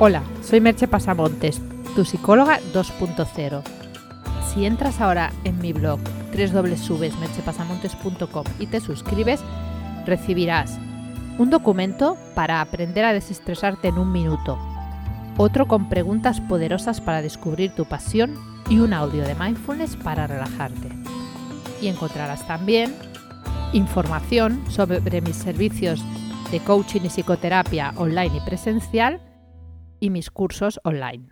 Hola, soy Merche Pasamontes, tu psicóloga 2.0. Si entras ahora en mi blog www.merchepasamontes.com y te suscribes, recibirás un documento para aprender a desestresarte en un minuto, otro con preguntas poderosas para descubrir tu pasión y un audio de mindfulness para relajarte. Y encontrarás también información sobre mis servicios de coaching y psicoterapia online y presencial y mis cursos online.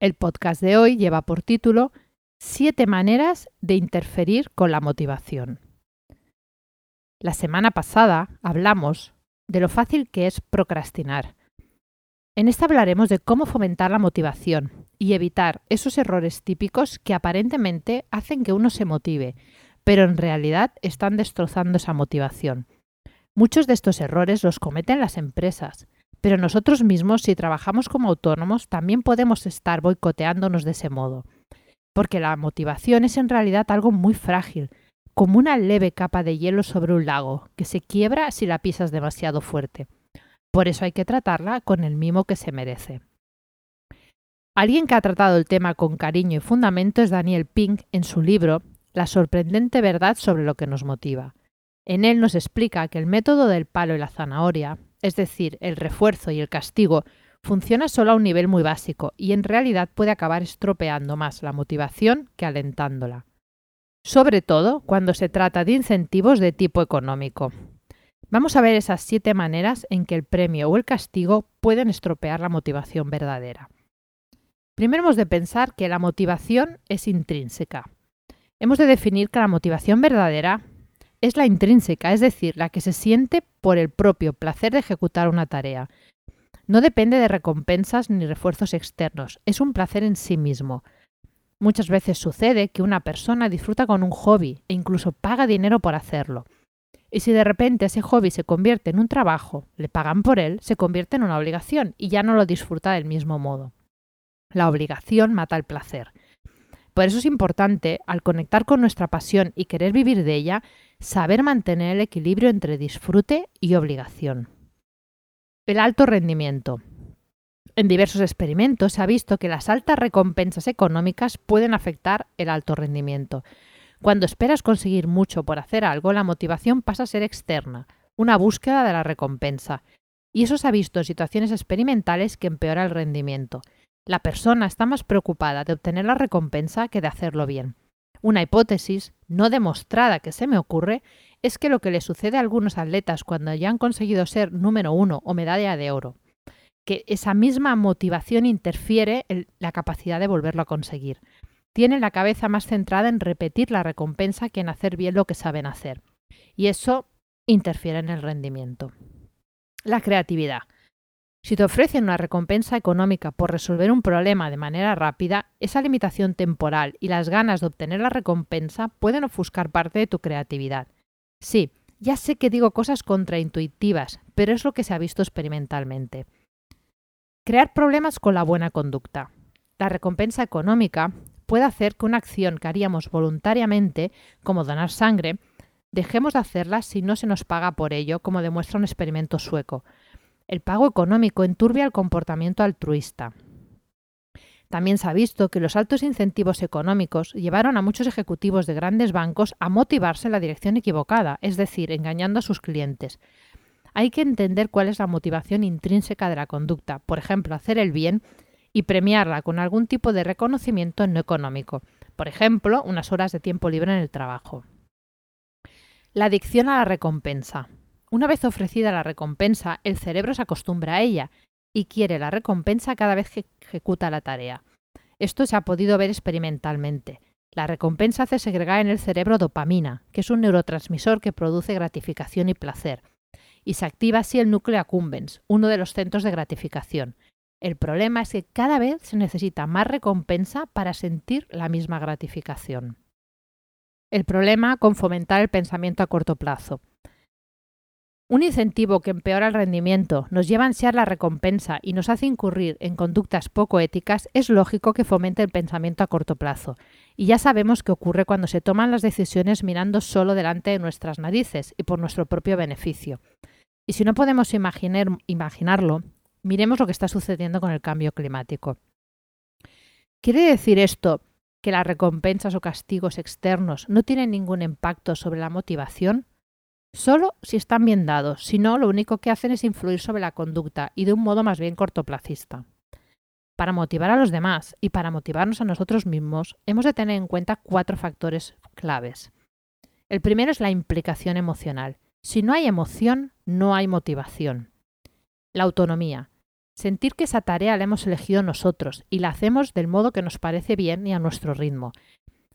El podcast de hoy lleva por título Siete maneras de interferir con la motivación. La semana pasada hablamos de lo fácil que es procrastinar. En esta hablaremos de cómo fomentar la motivación y evitar esos errores típicos que aparentemente hacen que uno se motive, pero en realidad están destrozando esa motivación. Muchos de estos errores los cometen las empresas, pero nosotros mismos, si trabajamos como autónomos, también podemos estar boicoteándonos de ese modo. Porque la motivación es en realidad algo muy frágil, como una leve capa de hielo sobre un lago, que se quiebra si la pisas demasiado fuerte. Por eso hay que tratarla con el mimo que se merece. Alguien que ha tratado el tema con cariño y fundamento es Daniel Pink en su libro La sorprendente verdad sobre lo que nos motiva. En él nos explica que el método del palo y la zanahoria es decir, el refuerzo y el castigo, funciona solo a un nivel muy básico y en realidad puede acabar estropeando más la motivación que alentándola. Sobre todo cuando se trata de incentivos de tipo económico. Vamos a ver esas siete maneras en que el premio o el castigo pueden estropear la motivación verdadera. Primero hemos de pensar que la motivación es intrínseca. Hemos de definir que la motivación verdadera es la intrínseca, es decir, la que se siente por el propio placer de ejecutar una tarea. No depende de recompensas ni refuerzos externos, es un placer en sí mismo. Muchas veces sucede que una persona disfruta con un hobby e incluso paga dinero por hacerlo. Y si de repente ese hobby se convierte en un trabajo, le pagan por él, se convierte en una obligación y ya no lo disfruta del mismo modo. La obligación mata el placer. Por eso es importante, al conectar con nuestra pasión y querer vivir de ella, saber mantener el equilibrio entre disfrute y obligación. El alto rendimiento. En diversos experimentos se ha visto que las altas recompensas económicas pueden afectar el alto rendimiento. Cuando esperas conseguir mucho por hacer algo, la motivación pasa a ser externa, una búsqueda de la recompensa. Y eso se ha visto en situaciones experimentales que empeora el rendimiento. La persona está más preocupada de obtener la recompensa que de hacerlo bien. Una hipótesis no demostrada que se me ocurre es que lo que le sucede a algunos atletas cuando ya han conseguido ser número uno o medalla de oro, que esa misma motivación interfiere en la capacidad de volverlo a conseguir. Tienen la cabeza más centrada en repetir la recompensa que en hacer bien lo que saben hacer. Y eso interfiere en el rendimiento. La creatividad. Si te ofrecen una recompensa económica por resolver un problema de manera rápida, esa limitación temporal y las ganas de obtener la recompensa pueden ofuscar parte de tu creatividad. Sí, ya sé que digo cosas contraintuitivas, pero es lo que se ha visto experimentalmente. Crear problemas con la buena conducta. La recompensa económica puede hacer que una acción que haríamos voluntariamente, como donar sangre, dejemos de hacerla si no se nos paga por ello, como demuestra un experimento sueco. El pago económico enturbia el comportamiento altruista. También se ha visto que los altos incentivos económicos llevaron a muchos ejecutivos de grandes bancos a motivarse en la dirección equivocada, es decir, engañando a sus clientes. Hay que entender cuál es la motivación intrínseca de la conducta, por ejemplo, hacer el bien y premiarla con algún tipo de reconocimiento no económico, por ejemplo, unas horas de tiempo libre en el trabajo. La adicción a la recompensa. Una vez ofrecida la recompensa, el cerebro se acostumbra a ella y quiere la recompensa cada vez que ejecuta la tarea. Esto se ha podido ver experimentalmente. La recompensa hace segregar en el cerebro dopamina, que es un neurotransmisor que produce gratificación y placer, y se activa así el núcleo accumbens, uno de los centros de gratificación. El problema es que cada vez se necesita más recompensa para sentir la misma gratificación. El problema con fomentar el pensamiento a corto plazo. Un incentivo que empeora el rendimiento, nos lleva a ansiar la recompensa y nos hace incurrir en conductas poco éticas, es lógico que fomente el pensamiento a corto plazo. Y ya sabemos qué ocurre cuando se toman las decisiones mirando solo delante de nuestras narices y por nuestro propio beneficio. Y si no podemos imaginar, imaginarlo, Miremos lo que está sucediendo con el cambio climático. ¿Quiere decir esto que las recompensas o castigos externos no tienen ningún impacto sobre la motivación? Solo si están bien dados, si no, lo único que hacen es influir sobre la conducta y de un modo más bien cortoplacista. Para motivar a los demás y para motivarnos a nosotros mismos, hemos de tener en cuenta cuatro factores claves. El primero es la implicación emocional. Si no hay emoción, no hay motivación. La autonomía. Sentir que esa tarea la hemos elegido nosotros y la hacemos del modo que nos parece bien y a nuestro ritmo.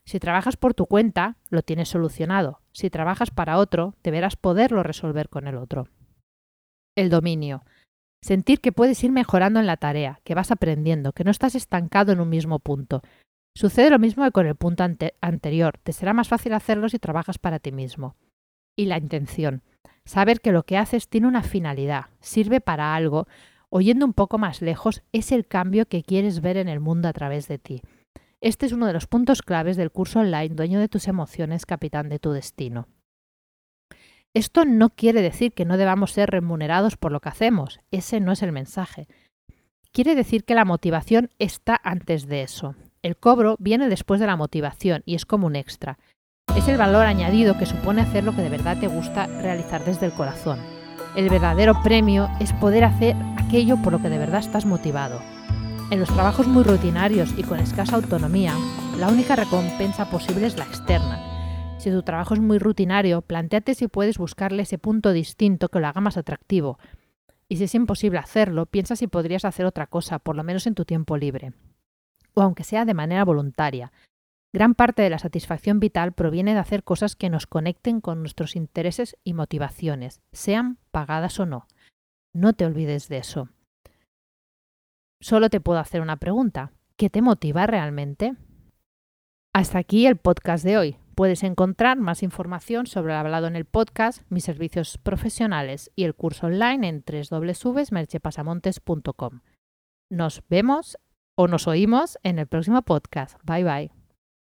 Si trabajas por tu cuenta, lo tienes solucionado. Si trabajas para otro, deberás poderlo resolver con el otro. El dominio. Sentir que puedes ir mejorando en la tarea, que vas aprendiendo, que no estás estancado en un mismo punto. Sucede lo mismo que con el punto anterior. Te será más fácil hacerlo si trabajas para ti mismo. Y la intención. Saber que lo que haces tiene una finalidad, sirve para algo, oyendo un poco más lejos, es el cambio que quieres ver en el mundo a través de ti. Este es uno de los puntos claves del curso online Dueño de tus emociones, capitán de tu destino. Esto no quiere decir que no debamos ser remunerados por lo que hacemos, ese no es el mensaje. Quiere decir que la motivación está antes de eso. El cobro viene después de la motivación y es como un extra. Es el valor añadido que supone hacer lo que de verdad te gusta realizar desde el corazón. El verdadero premio es poder hacer aquello por lo que de verdad estás motivado. En los trabajos muy rutinarios y con escasa autonomía, la única recompensa posible es la externa, si tu trabajo es muy rutinario, planteate si puedes buscarle ese punto distinto que lo haga más atractivo. Y si es imposible hacerlo, piensa si podrías hacer otra cosa, por lo menos en tu tiempo libre. O aunque sea de manera voluntaria. Gran parte de la satisfacción vital proviene de hacer cosas que nos conecten con nuestros intereses y motivaciones, sean pagadas o no. No te olvides de eso. Solo te puedo hacer una pregunta. ¿Qué te motiva realmente? Hasta aquí el podcast de hoy. Puedes encontrar más información sobre el hablado en el podcast, mis servicios profesionales y el curso online en www.merchepasamontes.com. Nos vemos o nos oímos en el próximo podcast. Bye bye.